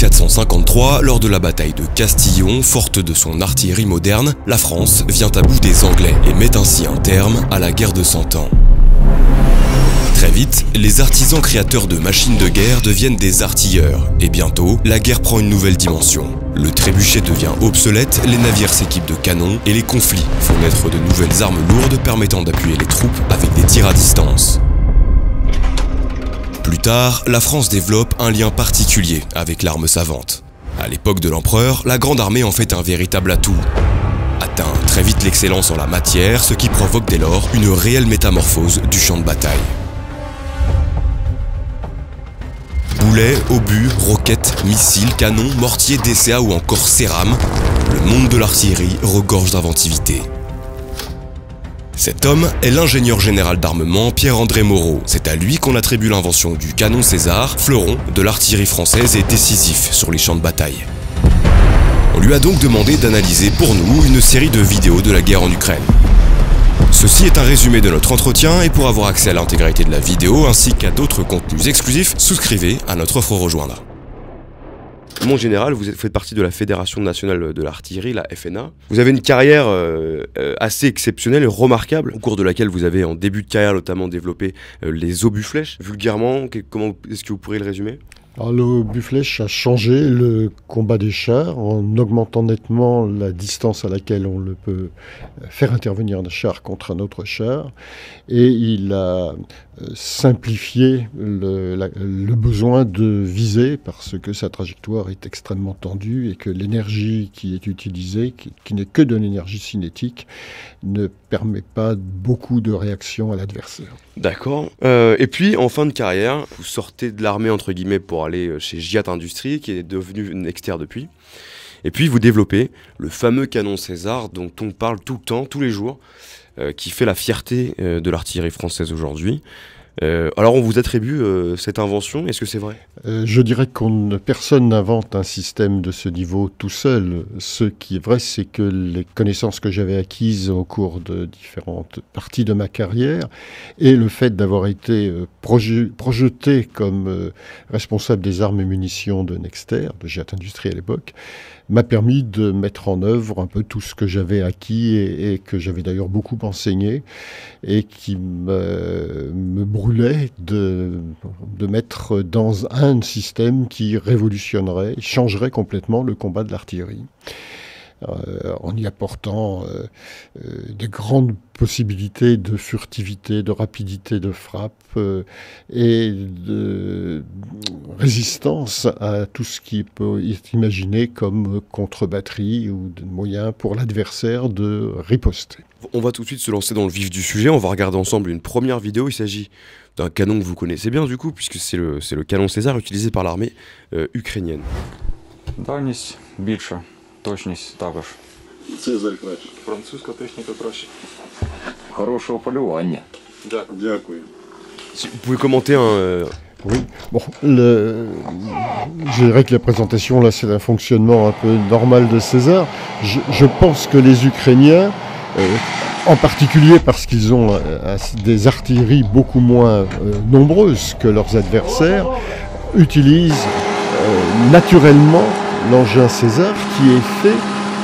1453, lors de la bataille de Castillon, forte de son artillerie moderne, la France vient à bout des Anglais et met ainsi un terme à la guerre de Cent Ans. Très vite, les artisans créateurs de machines de guerre deviennent des artilleurs, et bientôt, la guerre prend une nouvelle dimension. Le trébuchet devient obsolète, les navires s'équipent de canons, et les conflits font naître de nouvelles armes lourdes permettant d'appuyer les troupes avec des tirs à distance. Plus tard, la France développe un lien particulier avec l'arme savante. À l'époque de l'empereur, la grande armée en fait un véritable atout, atteint très vite l'excellence en la matière, ce qui provoque dès lors une réelle métamorphose du champ de bataille. Boulets, obus, roquettes, missiles, canons, mortiers, DCA ou encore céram, le monde de l'artillerie regorge d'inventivité. Cet homme est l'ingénieur général d'armement Pierre-André Moreau. C'est à lui qu'on attribue l'invention du canon César, fleuron de l'artillerie française et décisif sur les champs de bataille. On lui a donc demandé d'analyser pour nous une série de vidéos de la guerre en Ukraine. Ceci est un résumé de notre entretien et pour avoir accès à l'intégralité de la vidéo ainsi qu'à d'autres contenus exclusifs, souscrivez à notre offre rejoindre. Mon général, vous faites partie de la Fédération nationale de l'artillerie, la FNA. Vous avez une carrière euh, euh, assez exceptionnelle et remarquable, au cours de laquelle vous avez en début de carrière notamment développé euh, les obus flèches. Vulgairement, comment est-ce que vous pourriez le résumer? Alors, le Bufflèche a changé le combat des chars en augmentant nettement la distance à laquelle on peut faire intervenir un char contre un autre char et il a simplifié le, besoin de viser parce que sa trajectoire est extrêmement tendue et que l'énergie qui est utilisée, qui, n'est que de l'énergie cinétique, ne permet pas beaucoup de réaction à l'adversaire. D'accord. Euh, et puis en fin de carrière, vous sortez de l'armée entre guillemets pour aller euh, chez Giat Industries, qui est devenu Nexter depuis. Et puis vous développez le fameux canon César dont on parle tout le temps, tous les jours, qui fait la fierté euh, de l'artillerie française aujourd'hui. Euh, alors on vous attribue cette invention, est-ce que c'est vrai? Je dirais que personne n'invente un système de ce niveau tout seul. Ce qui est vrai, c'est que les connaissances que j'avais acquises au cours de différentes parties de ma carrière et le fait d'avoir été projeté comme responsable des armes et munitions de Nexter, de Jet Industrie à l'époque, m'a permis de mettre en œuvre un peu tout ce que j'avais acquis et, que j'avais d'ailleurs beaucoup enseigné et qui me, brûlait de, de mettre dans un système qui révolutionnerait, changerait complètement le combat de l'artillerie. Euh, en y apportant euh, euh, des grandes possibilités de furtivité, de rapidité de frappe et de résistance à tout ce qui peut être imaginé comme contre-batterie ou de moyens pour l'adversaire de riposter. On va tout de suite se lancer dans le vif du sujet. On va regarder ensemble une première vidéo. Il s'agit d'un canon que vous connaissez bien du coup, puisque c'est le, le, canon César utilisé par l'armée euh, ukrainienne. точність також. Цезарь краще. Французька техніка краще. Хорошого полювання. Дякую. Дякую. Vous pouvez commenter un, euh, Oui, bon, le, je dirais que la présentation, là, c'est un fonctionnement un peu normal de César. Je, je pense que les Ukrainiens, euh, en particulier parce qu'ils ont euh, des artilleries beaucoup moins euh, nombreuses que leurs adversaires, utilisent euh, naturellement l'engin César qui est fait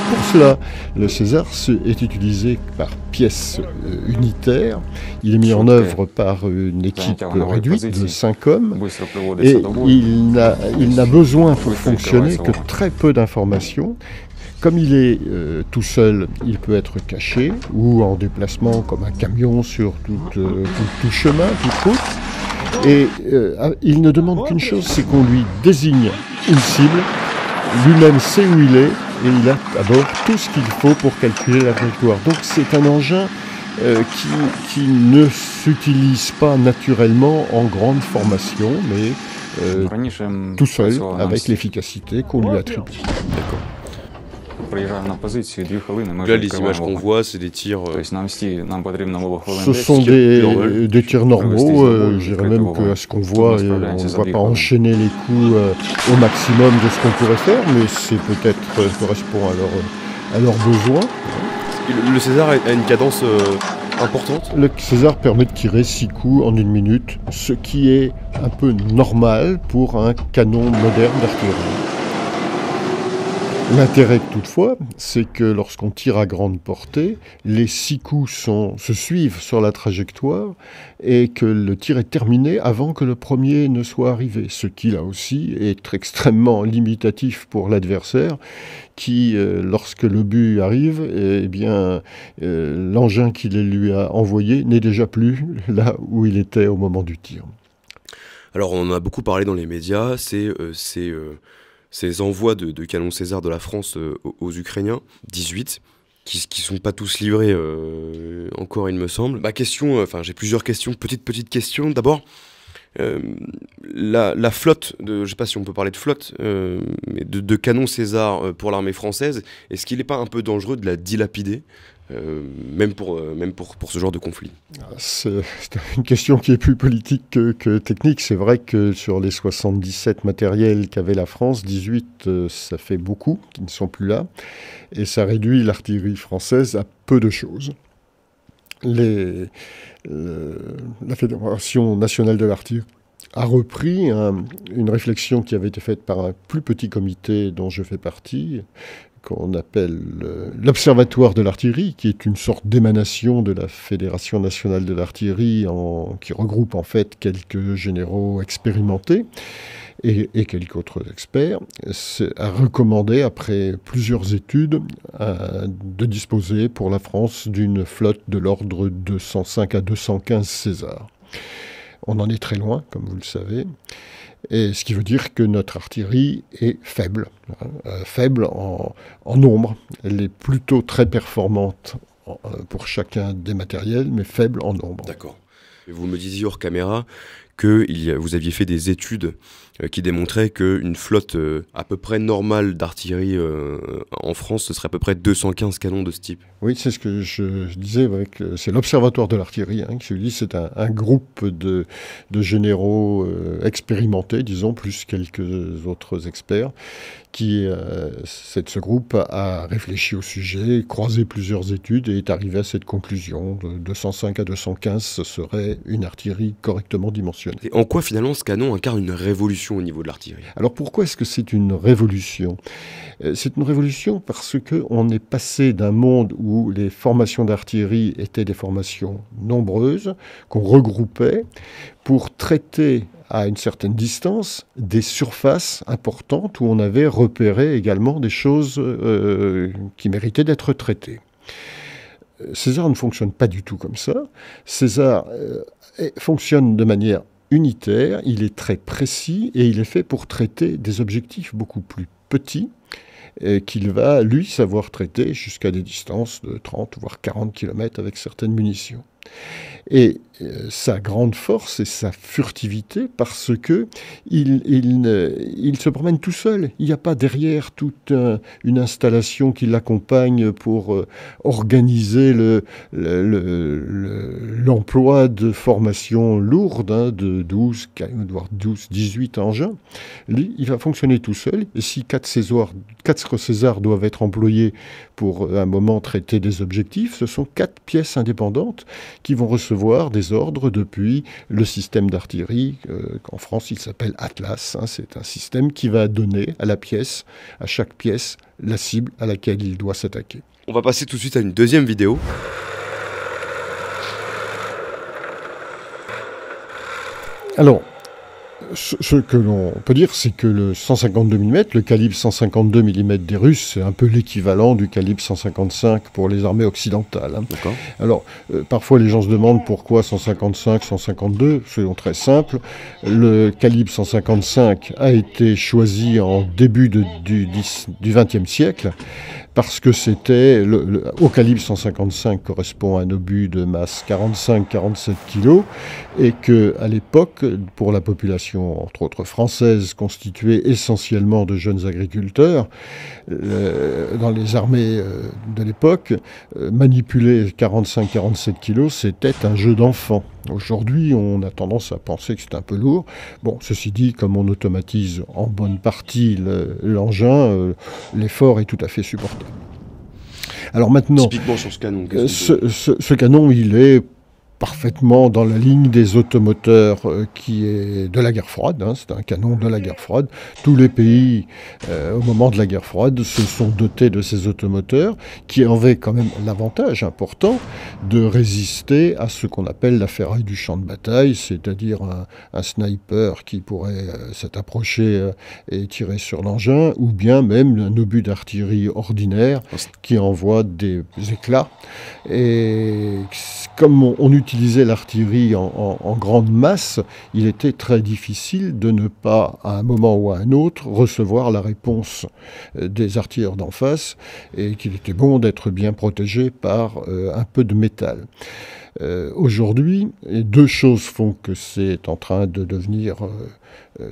pour cela. Le César est utilisé par pièce euh, unitaire. Il est mis en œuvre par une équipe réduite de 5 hommes. Et il n'a besoin pour fonctionner que très peu d'informations. Comme il est euh, tout seul, il peut être caché ou en déplacement comme un camion sur tout, euh, tout, chemin, toute route. Et il ne demande qu'une chose, c'est qu'on lui désigne une cible lui-même sait où il est et il a à bord tout ce qu'il faut pour calculer la trajectoire. Donc c'est un engin euh, qui, qui, ne s'utilise pas naturellement en grande formation, mais euh, tout seul, avec l'efficacité qu'on lui attribue. D'accord. Là, les images qu'on voit, c'est des tirs. Euh, ce sont des, des tirs normaux. Euh, je dirais même qu'à ce qu'on voit, on ne va pas enchaîner les coups euh, au maximum de ce qu'on pourrait faire, mais c'est peut-être correspond à leur, à leurs besoins. Le César a une cadence importante Le César permet de tirer 6 coups en une minute, ce qui est un peu normal pour un canon moderne d'artillerie. L'intérêt toutefois, c'est que lorsqu'on tire à grande portée, les six coups se suivent sur la trajectoire et que le tir est terminé avant que le premier ne soit arrivé, ce qui là aussi est extrêmement limitatif pour l'adversaire qui, euh, lorsque le but arrive, eh bien, euh, l'engin qu'il lui a envoyé n'est déjà plus là où il était au moment du tir. Alors on en a beaucoup parlé dans les médias, c'est euh, ces envois de, canons César de la France euh, aux, Ukrainiens, 18, qui ne sont pas tous livrés euh, encore, il me semble. Ma question, euh, enfin j'ai plusieurs questions, petite petite question. D'abord, la, flotte, de, je ne sais pas si on peut parler de flotte, mais de, canons César pour l'armée française, est-ce qu'il n'est pas un peu dangereux de la dilapider? Euh, même, pour, euh, même pour, pour, ce genre de conflit C'est une question qui est plus politique que, technique. C'est vrai que sur les 77 matériels qu'avait la France, 18, euh, ça fait beaucoup qui ne sont plus là. Et ça réduit l'artillerie française à peu de choses. Les, la Fédération nationale de l'artillerie a repris une réflexion qui avait été faite par un plus petit comité dont je fais partie, qu'on appelle euh, l'Observatoire de l'artillerie, qui est une sorte d'émanation de la Fédération nationale de l'artillerie, qui regroupe en fait quelques généraux expérimentés et, quelques autres experts, a recommandé, après plusieurs études, de disposer pour la France d'une flotte de l'ordre de 205 à 215 Césars. On en est très loin, comme vous le savez. Et ce qui veut dire que notre artillerie est faible, hein, euh, faible en, nombre. Elle est plutôt très performante euh, pour chacun des matériels, mais faible en nombre. D'accord. Vous me disiez hors caméra que vous aviez fait des études qui démontraient qu'une flotte euh, à peu près normale d'artillerie euh, en France, ce serait à peu près 215 canons de ce type. Oui, c'est ce que je, disais, c'est l'Observatoire de l'artillerie hein, qui se dit, c'est un, groupe de, généraux expérimentés, disons, plus quelques autres experts, qui, ce groupe a réfléchi au sujet, croisé plusieurs études et est arrivé à cette conclusion. De 205 à 215, ce serait une artillerie correctement dimensionnée. Et en quoi finalement ce canon incarne une révolution? Au niveau de l'artillerie Alors pourquoi est-ce que c'est une révolution? Euh, C'est une révolution parce qu'on est passé d'un monde où les formations d'artillerie étaient des formations nombreuses, qu'on regroupait pour traiter à une certaine distance des surfaces importantes où on avait repéré également des choses euh, qui méritaient d'être traitées. César ne fonctionne pas du tout comme ça. César euh, fonctionne de manière unitaire, il est très précis et il est fait pour traiter des objectifs beaucoup plus petits qu'il va, lui, savoir traiter jusqu'à des distances de 30 voire 40 km avec certaines munitions. Et euh, sa grande force et sa furtivité parce que il, se promène tout seul. Il n'y a pas derrière toute une installation qui l'accompagne pour euh, organiser l'emploi le, de formations lourdes hein, de 12, voire 12, 18 engins. Il va fonctionner tout seul. Et si quatre Césars, quatre Césars doivent être employés pour un moment traiter des objectifs, ce sont quatre pièces indépendantes qui vont recevoir des ordres depuis le système d'artillerie, euh, qu'en France il s'appelle Atlas. Hein. c'est un système qui va donner à la pièce, à chaque pièce, la cible à laquelle il doit s'attaquer. On va passer tout de suite à une deuxième vidéo. Alors, ce que l'on peut dire, c'est que le 152 mm, le calibre 152 mm des Russes, c'est un peu l'équivalent du calibre 155 pour les armées occidentales. Hein. Alors, euh, parfois les gens se demandent pourquoi 155, 152. Soyons très simples. Le calibre 155 a été choisi en début du, du XXe siècle parce que c'était le, au calibre 155 correspond à un obus de masse 45-47 kg et que à l'époque pour la population entre autres française constituée essentiellement de jeunes agriculteurs dans les armées euh, de l'époque euh, manipuler 45-47 kg c'était un jeu d'enfant Aujourd'hui, on a tendance à penser que c'est un peu lourd. Bon, ceci dit, comme on automatise en bonne partie l'engin, euh, l'effort est tout à fait supportable. Alors maintenant, typiquement sur ce canon, ce, canon, il est parfaitement dans la ligne des automoteurs euh, qui est de la guerre froide. Hein, c'est un canon de la guerre froide. Tous les pays, euh, au moment de la guerre froide, se sont dotés de ces automoteurs qui avaient quand même l'avantage important de résister à ce qu'on appelle la ferraille du champ de bataille, c'est-à-dire un, sniper qui pourrait euh, s'être approché et tirer sur l'engin, ou bien même un obus d'artillerie ordinaire qui envoie des éclats. Et comme on, on l'artillerie en, grande masse, il était très difficile de ne pas, à un moment ou à un autre, recevoir la réponse euh, des artilleurs d'en face, et qu'il était bon d'être bien protégé par euh, un peu de métal. Euh, aujourd'hui, deux choses font que c'est en train de devenir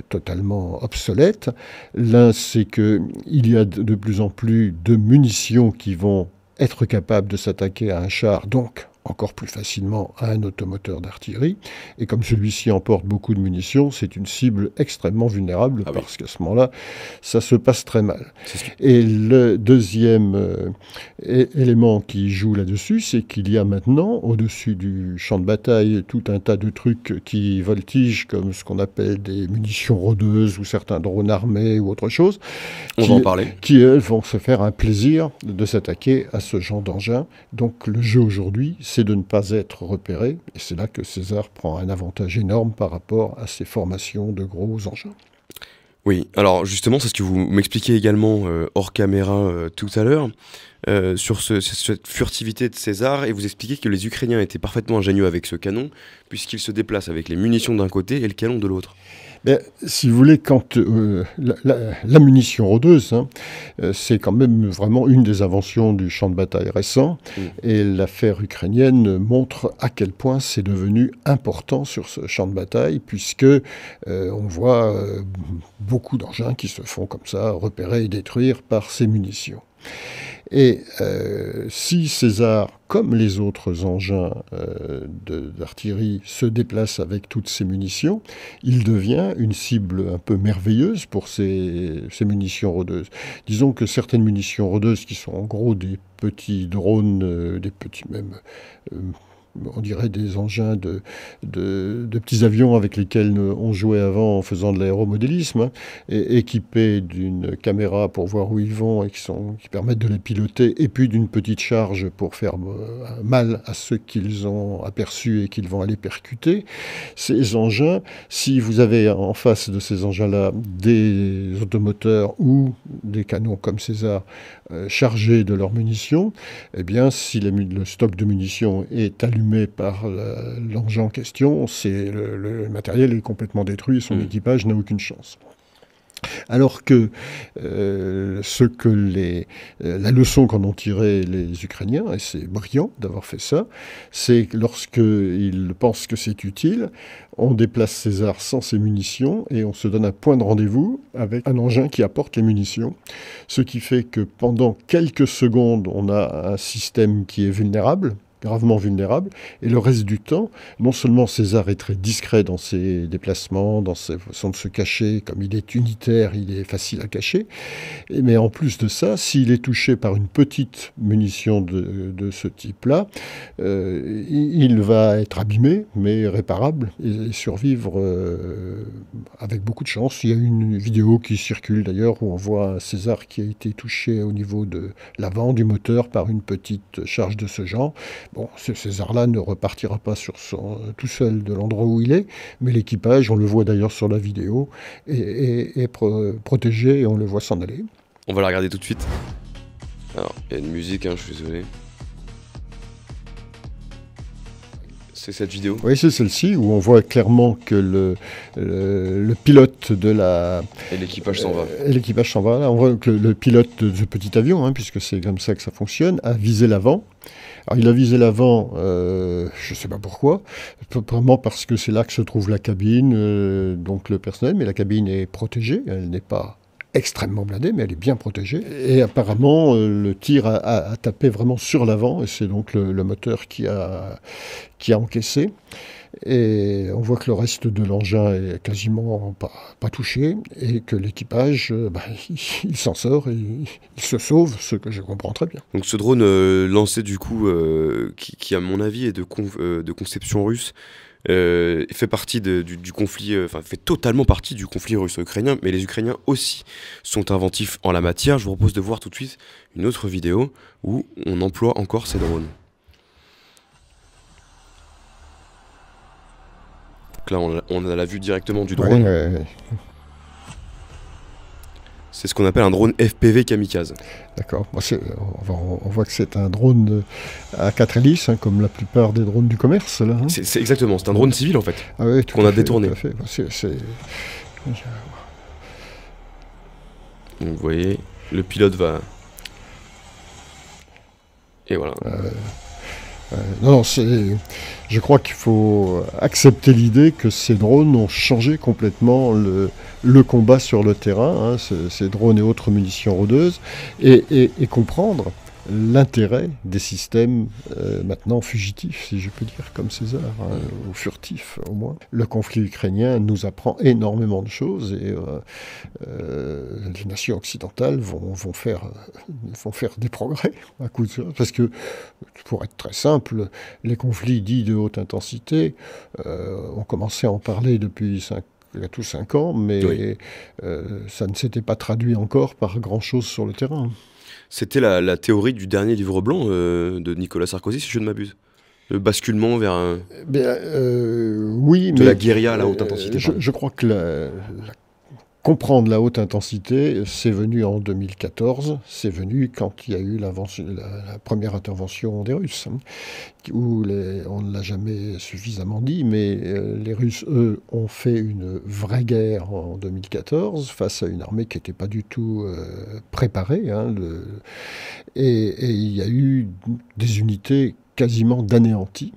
totalement obsolète. L'un, c'est qu'il y a de plus en plus de munitions qui vont être capables de s'attaquer à un char, donc encore plus facilement à un automoteur d'artillerie. Et comme celui-ci emporte beaucoup de munitions, c'est une cible extrêmement vulnérable ah parce qu'à ce moment-là, ça se passe très mal. Et le deuxième euh, élément qui joue là-dessus, c'est qu'il y a maintenant, au-dessus du champ de bataille, tout un tas de trucs qui voltigent, comme ce qu'on appelle des munitions rôdeuses ou certains drones armés ou autre chose. On qui, va en parler. Qui, elles, vont se faire un plaisir de s'attaquer à ce genre d'engin. Donc le jeu aujourd'hui, c'est de ne pas être repéré. Et c'est là que César prend un avantage énorme par rapport à ses formations de gros engins. Oui, alors justement, c'est ce que vous m'expliquez également euh, hors caméra euh, tout à l'heure, euh, sur cette furtivité de César, et vous expliquez que les Ukrainiens étaient parfaitement ingénieux avec ce canon, puisqu'ils se déplacent avec les munitions d'un côté et le canon de l'autre. Ben, si vous voulez, quand euh, la, munition rôdeuse, hein, euh, c'est quand même vraiment une des inventions du champ de bataille récent, mm. et l'affaire ukrainienne montre à quel point c'est devenu important sur ce champ de bataille, puisque euh, on voit beaucoup d'engins qui se font comme ça repérer et détruire par ces munitions. Et euh, si César, comme les autres engins euh, d'artillerie, se déplace avec toutes ses munitions, il devient une cible un peu merveilleuse pour ces, munitions rôdeuses. Disons que certaines munitions rôdeuses, qui sont en gros des petits drones, euh, des petits même on dirait des engins de, de, petits avions avec lesquels on jouait avant en faisant de l'aéromodélisme, hein, équipés d'une caméra pour voir où ils vont et qui permettent de les piloter, et puis d'une petite charge pour faire euh, mal à ceux qu'ils ont aperçus et qu'ils vont aller percuter. Ces engins, si vous avez en face de ces engins-là des automoteurs ou des canons comme César euh, chargés de leurs munitions, eh bien, si le stock de munitions est allumé, par l'engin en question, c'est le, matériel est complètement détruit, son mm. équipage n'a aucune chance. Alors que euh, ce que les, euh, la leçon qu'en ont tiré les Ukrainiens, et c'est brillant d'avoir fait ça, c'est que lorsqu'ils pensent que c'est utile, on déplace César sans ses munitions et on se donne un point de rendez-vous avec un engin qui apporte les munitions. Ce qui fait que pendant quelques secondes, on a un système qui est vulnérable, gravement vulnérable. Et le reste du temps, non seulement César est très discret dans ses déplacements, dans sa façon de se cacher, comme il est unitaire, il est facile à cacher, mais en plus de ça, s'il est touché par une petite munition de, ce type-là, euh, il va être abîmé, mais réparable, et, survivre euh, avec beaucoup de chance. Il y a une vidéo qui circule d'ailleurs où on voit César qui a été touché au niveau de l'avant du moteur par une petite charge de ce genre. Bon, ce César-là ne repartira pas sur son, tout seul de l'endroit où il est, mais l'équipage, on le voit d'ailleurs sur la vidéo, est, protégé et on le voit s'en aller. On va la regarder tout de suite. Alors, il y a une musique, hein, je suis désolé. C'est cette vidéo? Oui, c'est celle-ci où on voit clairement que le, le, pilote de la. Et l'équipage s'en va. Et l'équipage s'en va. Là, on voit que le, pilote de ce petit avion, hein, puisque c'est comme ça que ça fonctionne, a visé l'avant. Il a visé l'avant, euh, je ne sais pas pourquoi, vraiment parce que c'est là que se trouve la cabine, euh, donc le personnel, mais la cabine est protégée, elle n'est pas extrêmement blindée, mais elle est bien protégée. Et apparemment, euh, le tir a, tapé vraiment sur l'avant, et c'est donc le, moteur qui a, qui a encaissé. Et on voit que le reste de l'engin est quasiment pas, touché et que l'équipage, euh, bah, il, s'en sort et il se sauve, ce que je comprends très bien. Donc ce drone euh, lancé du coup, euh, qui, à mon avis est de, conception russe, fait partie du, conflit, fait totalement partie du conflit russo-ukrainien, mais les Ukrainiens aussi sont inventifs en la matière. Je vous propose de voir tout de suite une autre vidéo où on emploie encore ces drones. Là, on a, la vue directement du drone. C'est ce qu'on appelle un drone FPV kamikaze. D'accord. on, voit que c'est un drone à quatre hélices, hein, comme la plupart des drones du commerce. Là, hein. c'est, exactement, c'est un drone civil en fait, ah qu'on a détourné. vous voyez, le pilote va... Et voilà. Euh, euh, non, c'est, je crois qu'il faut accepter l'idée que ces drones ont changé complètement le, combat sur le terrain, hein, ces, drones et autres munitions rôdeuses, et comprendre l'intérêt des systèmes euh, maintenant fugitifs, si je peux dire, comme César, hein, ou furtifs au moins. Le conflit ukrainien nous apprend énormément de choses et euh, euh, les nations occidentales vont, vont, faire, vont faire des progrès à coup de ça. Parce que, pour être très simple, les conflits dits de haute intensité, ont commencé à en parler depuis 5 il y a tous 5 ans, mais ça ne s'était pas traduit encore par grand-chose sur le terrain. C'était la, théorie du dernier livre blanc euh, de Nicolas Sarkozy, si je ne m'abuse. Le basculement vers un... Ben, euh, oui, de la guérilla à la haute intensité. Je, crois que la, comprendre la haute intensité, c'est venu en 2014, c'est venu quand il y a eu la, première intervention des Russes, hein, où on ne l'a jamais suffisamment dit, mais euh, les Russes, eux, ont fait une vraie guerre en 2014 face à une armée qui n'était pas du tout euh, préparée, hein, et il y a eu des unités quasiment d'anéanties.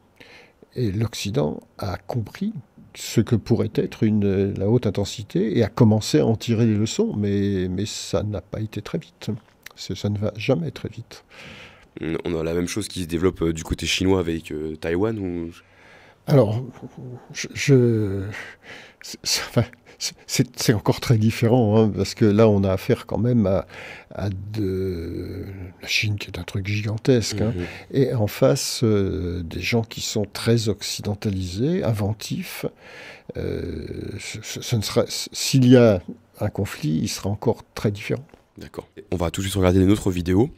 Et l'Occident a compris ce que pourrait être une, la haute intensité et à commencer à en tirer les leçons, mais, mais ça n'a pas été très vite. Ça ne va jamais très vite. On a la même chose qui se développe euh, du côté chinois avec euh, Taïwan ou... Alors, je, je c'est encore très différent, hein, parce que là, on a affaire quand même à, de la Chine qui est un truc gigantesque, hein, mhm. et en face euh, des gens qui sont très occidentalisés, inventifs. Euh, ce, ne sera s'il y a un conflit, il sera encore très différent. D'accord. On va tout de suite regarder une autre vidéo.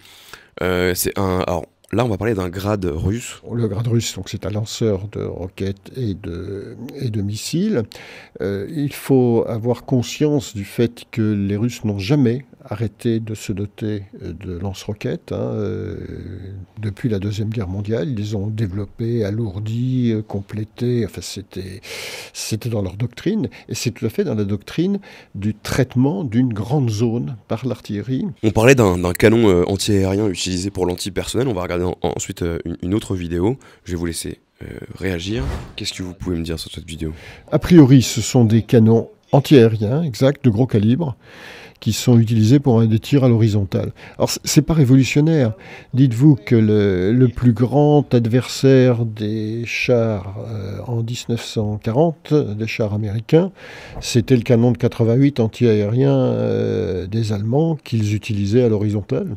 Euh, c'est un. Alors, Là, on va parler d'un grade russe. Le grade russe, donc c'est un lanceur de roquettes et de, et de missiles. Euh, il faut avoir conscience du fait que les Russes n'ont jamais arrêté de se doter euh, de lance-roquettes. Hein, euh, depuis la Deuxième Guerre mondiale, ils les ont développés, alourdis, complétés. Enfin, c'était, c'était dans leur doctrine. Et c'est tout à fait dans la doctrine du traitement d'une grande zone par l'artillerie. On parlait d'un, canon anti-aérien utilisé pour l'antipersonnel. On va regarder ensuite euh, une, autre vidéo. Je vais vous laisser euh, réagir. Qu'est-ce que vous pouvez me dire sur cette vidéo? A priori, ce sont des canons antiaériens, exact, de gros calibre, qui sont utilisés pour des tirs à l'horizontale. Alors c'est pas révolutionnaire. Dites-vous que le, plus grand adversaire des chars euh, en 1940, des chars américains, c'était le canon de 88 anti-aérien euh, des Allemands qu'ils utilisaient à l'horizontale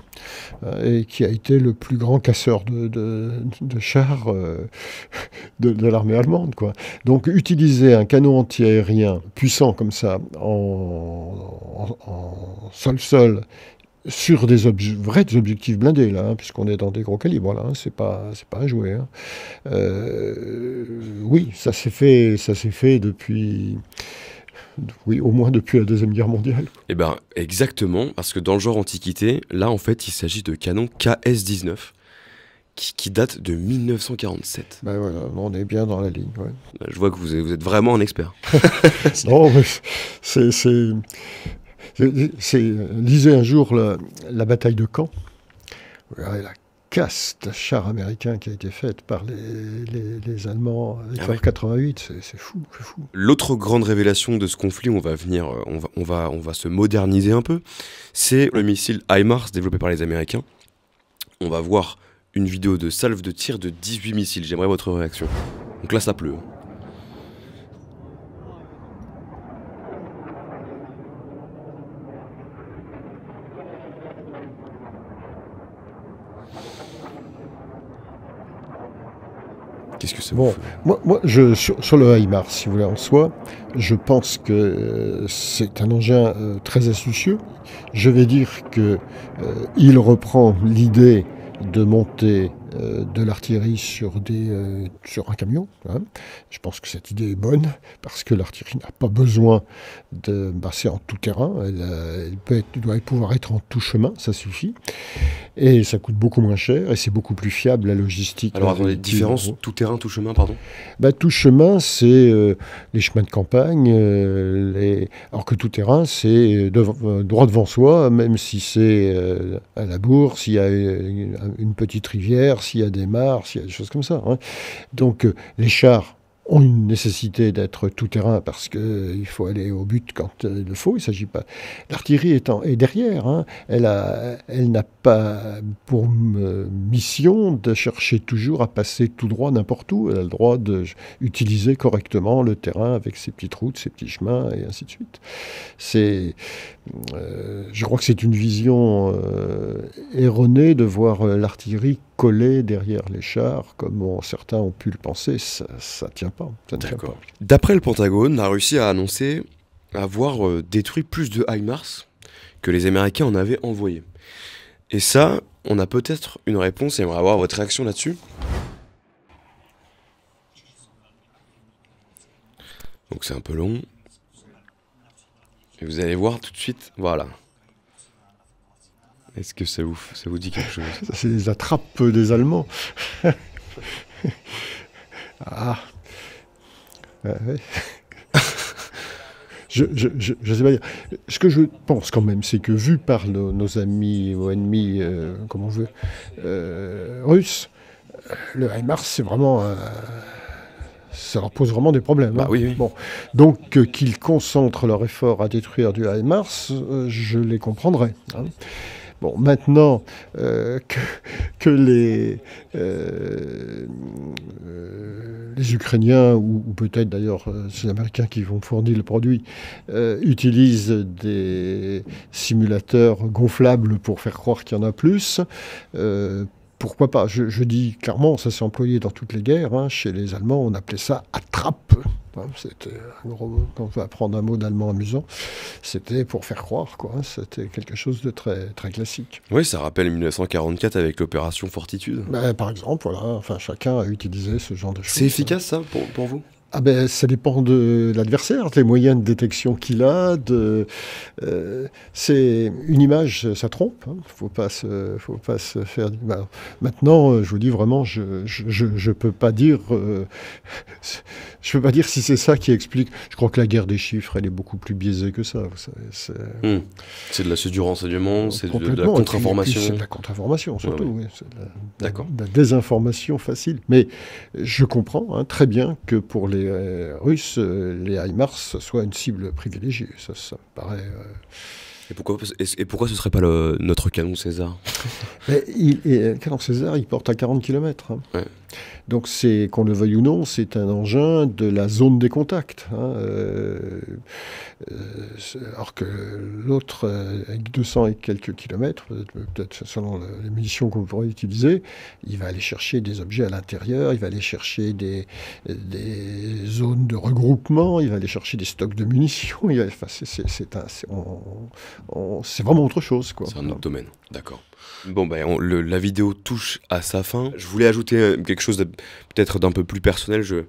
euh, et qui a été le plus grand casseur de, chars de, l'armée allemande. Donc utiliser un canon anti-aérien puissant comme ça en sol-sol sur des vrais objectifs blindés, là, hein, puisqu'on est dans des gros calibres, là, hein, c'est pas, c'est pas un jouet. Hein. Euh, oui, ça s'est fait, ça s'est fait depuis, oui, au moins depuis la Deuxième Guerre mondiale. Eh ben, exactement, parce que dans le genre Antiquité, là, en fait, il s'agit de canons KS-19. Qui, date de 1947. Ben voilà, on est bien dans la ligne. Je vois que vous êtes, vous êtes vraiment un expert. non, c'est lisez un jour la, bataille de Caen. Regardez la caste char américain qui a été faite par les, Allemands avec ah 88, c'est fou, fou. L'autre grande révélation de ce conflit, on va venir, euh, on va, on va, on va se moderniser un peu, c'est le missile HIMARS développé par les Américains. On va voir une vidéo de salve de tir de 18 missiles. J'aimerais votre réaction. Donc là, ça pleut. Qu'est-ce que c'est bon, moi, moi je, sur, le HIMARS, si vous voulez, en soi, je pense que euh, c'est un engin euh, très astucieux. Je vais dire qu'il il reprend l'idée de monter euh, de l'artillerie sur, des, euh, sur un camion. Hein. Je pense que cette idée est bonne parce que l'artillerie n'a pas besoin de passer en tout terrain. Elle, euh, peut doit pouvoir être en tout chemin, ça suffit. Et ça coûte beaucoup moins cher et c'est beaucoup plus fiable la logistique. Alors, les différences tout terrain, tout chemin, pardon? Bah, Tout chemin, c'est les chemins de campagne, les... alors que tout terrain, c'est droit devant soi, même si c'est à la bourse, s'il y a une petite rivière, s'il y a des mares, s'il y a des choses comme ça. Hein. Donc euh, les chars ont une nécessité d'être tout terrain parce qu'il euh, faut aller au but quand euh, il le faut. Il s'agit pas. L'artillerie est derrière. Hein. Elle n'a pas pour mission de chercher toujours à passer tout droit n'importe où. Elle a le droit d'utiliser correctement le terrain avec ses petites routes, ses petits chemins et ainsi de suite. C'est, je crois que c'est une vision erronée de voir l'artillerie collé derrière les chars, comme certains ont pu le penser, ça ne tient pas. D'après le Pentagone, la Russie a annoncé avoir euh, détruit plus de HIMARS que les Américains en avaient envoyé. Et ça, on a peut-être une réponse et on va avoir votre réaction là-dessus. Donc c'est un peu long. Et vous allez voir tout de suite, voilà. Est-ce que ça vous, ça vous dit quelque chose? C'est les attrapes des Allemands. ah. je, je, je, sais pas dire. Ce que je pense quand même, c'est que vu par nos, amis ou ennemis, euh, comme on veut, euh, russes, le HIMARS, c'est vraiment. ça leur pose vraiment des problèmes. Bah, hein. oui, Bon. Donc, euh, qu'ils concentrent leur effort à détruire du HIMARS, je les comprendrais. Hein. Bon, maintenant euh, que, les, euh, les Ukrainiens, ou, peut-être d'ailleurs euh, ces Américains qui vont fournir le produit, utilisent des simulateurs gonflables pour faire croire qu'il y en a plus, pourquoi pas je, dis clairement, ça s'est employé dans toutes les guerres. Hein. Chez les Allemands, on appelait ça attrape. C'était quand on veut apprendre un mot d'allemand amusant, c'était pour faire croire, quoi. C'était quelque chose de très, très classique. Oui, ça rappelle 1944 avec l'opération Fortitude. Ben, par exemple, voilà. Enfin, chacun a utilisé ce genre de choses. C'est efficace, ça, pour, pour vous? Ah ben, ça dépend de l'adversaire, des moyens de détection qu'il a. De, euh, c'est une image, ça trompe. Il hein. faut pas se, faut pas se faire. Bah, maintenant, euh, je vous dis vraiment, je, je, je, peux pas dire, euh, je peux pas dire si c'est ça qui explique. Je crois que la guerre des chiffres, elle est beaucoup plus biaisée que ça. C'est, hmm. c'est de la du renseignement, c'est de, la contre-information. C'est de la contre-information surtout. Oui, D'accord. De la désinformation facile. Mais je comprends hein, très bien que pour les euh, russes, euh, les HIMARS soient une cible privilégiée. Ça, ça me paraît. Euh, et pourquoi, et pourquoi ce serait pas le, notre canon César? Le canon César, il porte à 40 km. Hein. Donc, c'est, qu'on le veuille ou non, c'est un engin de la zone des contacts. Hein. Euh, euh, alors que l'autre, euh, avec 200 et quelques kilomètres, peut-être selon les munitions qu'on pourrait utiliser, il va aller chercher des objets à l'intérieur, il va aller chercher des, des zones de regroupement, il va aller chercher des stocks de munitions. c'est, vraiment autre chose. C'est un autre domaine, d'accord. Bon, ben, la vidéo touche à sa fin. Je voulais ajouter euh, quelque chose peut-être d'un peu plus personnel. Je,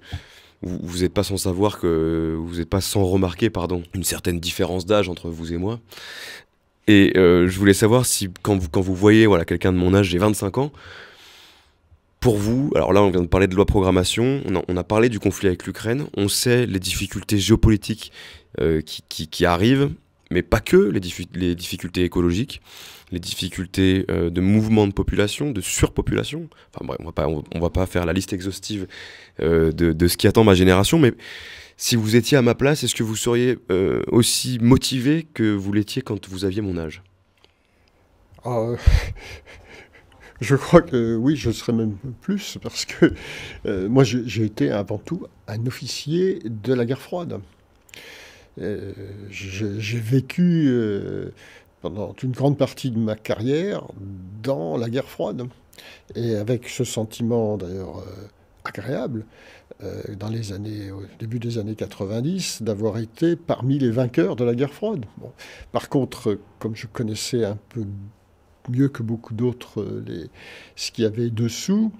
vous n'êtes pas sans savoir que vous n'êtes pas sans remarquer, pardon, une certaine différence d'âge entre vous et moi. Et euh, je voulais savoir si, quand vous, quand vous voyez voilà, quelqu'un de mon âge, j'ai 25 ans, pour vous, alors là on vient de parler de loi programmation, on a, parlé du conflit avec l'Ukraine, on sait les difficultés géopolitiques euh, qui, qui, arrivent, mais pas que, les, difficultés écologiques les difficultés euh, de mouvement de population, de surpopulation. Enfin on va va pas faire la liste exhaustive euh, de, ce qui attend ma génération, mais si vous étiez à ma place, est-ce que vous seriez euh, aussi motivé que vous l'étiez quand vous aviez mon âge? Ah, Je crois que oui, je serais même plus, parce que moi j'ai été avant tout un officier de la guerre froide. J'ai vécu pendant une grande partie de ma carrière dans la guerre froide. Et avec ce sentiment d'ailleurs euh, agréable dans les années, au début des années 90, d'avoir été parmi les vainqueurs de la guerre froide. Par contre, comme je connaissais un peu mieux que beaucoup d'autres ce qu'il y avait dessous,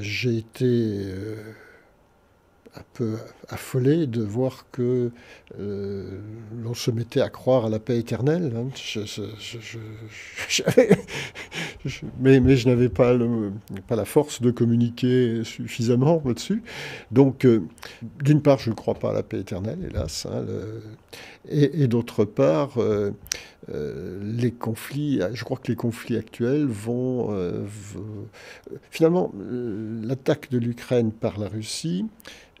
j'ai été un peu affolé de voir que euh, l'on se mettait à croire à la paix éternelle. Hein. mais, mais, je n'avais pas, pas la force de communiquer suffisamment là-dessus. Donc, euh, d'une part, je ne crois pas à la paix éternelle, hélas. Hein, et, d'autre part, euh, les conflits, je crois que les conflits actuels vont... finalement, l'attaque de l'Ukraine par la Russie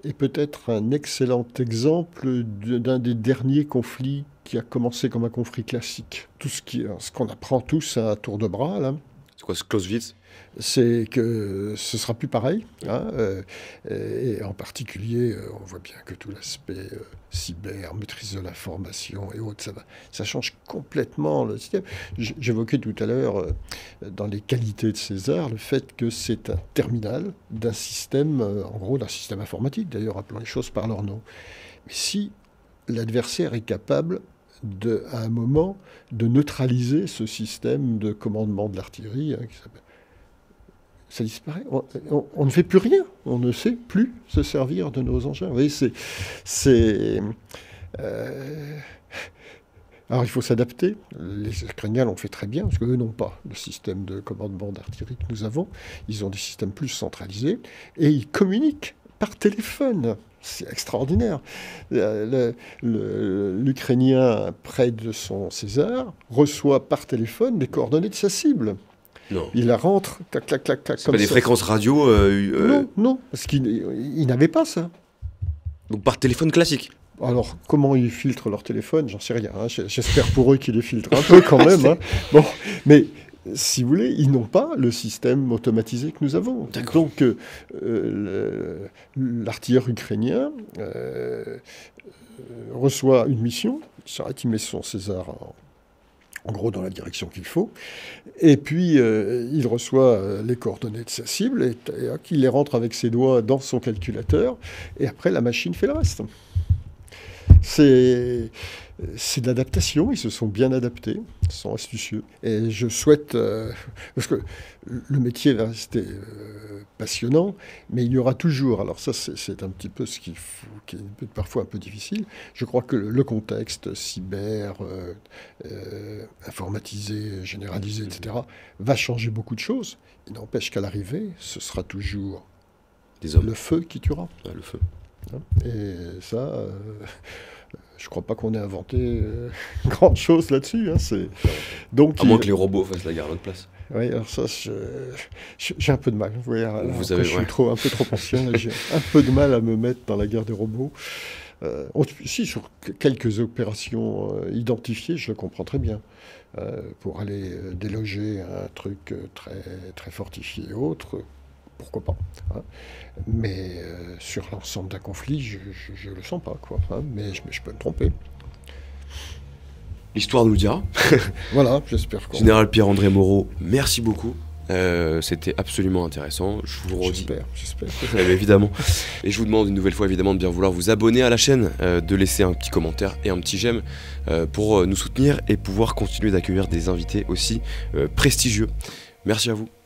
est peut-être un excellent exemple d'un des derniers conflits qui a commencé comme un conflit classique. Tout ce qu'on apprend tous à tour de bras, là. C'est quoi ce Clausewitz? C'est que ce sera plus pareil. Hein, euh, et en particulier, euh, on voit bien que tout l'aspect euh, cyber, maîtrise de l'information et autres, ça, change complètement le système. J'évoquais tout à l'heure, dans les qualités de César, le fait que c'est un terminal d'un système, en gros d'un système informatique, d'ailleurs, appelant les choses par leur nom. Mais si l'adversaire est capable à un moment de neutraliser ce système de commandement de l'artillerie, hein, qui s'appelle ça disparaît. On, ne fait plus rien. On ne sait plus se servir de nos engins. Vous voyez, c'est. euh, alors il faut s'adapter. Les Ukrainiens l'ont fait très bien, parce qu'eux n'ont pas le système de commandement d'artillerie que nous avons. Ils ont des systèmes plus centralisés et ils communiquent par téléphone. C'est extraordinaire. L'Ukrainien, près de son César, reçoit par téléphone les coordonnées de sa cible. Il la rentre, clac, clac, clac, clac. Comme pas des fréquences radio euh, euh, Non, non, parce qu'il n'avait pas ça. Donc par téléphone classique alors, comment ils filtrent leur téléphone J'en sais rien. Hein. J'espère pour eux qu'ils les filtrent un peu quand même. Hein. Bon, mais si vous voulez, ils n'ont pas le système automatisé que nous avons. Donc, euh, l'artilleur ukrainien reçoit une mission, il s'arrête, il met son César en en gros dans la direction qu'il faut. Et puis, euh, il reçoit euh, les coordonnées de sa cible et, et il les rentre avec ses doigts dans son calculateur. Et après, la machine fait le reste. C'est c'est de l'adaptation, ils se sont bien adaptés, ils sont astucieux. Et je souhaite, euh, parce que le métier va rester euh, passionnant, mais il y aura toujours, alors ça c'est un petit peu ce qui, qui est parfois un peu difficile, je crois que le contexte cyber, euh, informatisé, généralisé, etc., va changer beaucoup de choses. Il n'empêche qu'à l'arrivée, ce sera toujours Des hommes. le feu qui tuera. le feu. Hein et ça je crois pas qu'on ait inventé euh, grand chose là-dessus. Hein, Donc, à moins que les robots fassent la guerre à notre place. Oui, alors ça, j'ai un peu de mal. Vous, voyez, vous avez, je suis trop, un peu trop ancien. j'ai un peu de mal à me mettre dans la guerre des robots. Euh, si, sur quelques opérations euh, identifiées, je le comprends très bien. pour aller déloger un truc très, très fortifié et autre, pourquoi pas. Hein. Mais euh, sur l'ensemble d'un conflit, je ne le sens pas. Quoi, hein. mais, je, je, peux me tromper. L'histoire nous le dira. voilà, j'espère. Général Pierre-André Moreau, merci beaucoup. Euh, c'était absolument intéressant. Je vous redis. J'espère, j'espère. évidemment. Et je vous demande une nouvelle fois évidemment de bien vouloir vous abonner à la chaîne, euh, de laisser un petit commentaire et un petit j'aime pour nous soutenir et pouvoir continuer d'accueillir des invités aussi prestigieux. Merci à vous.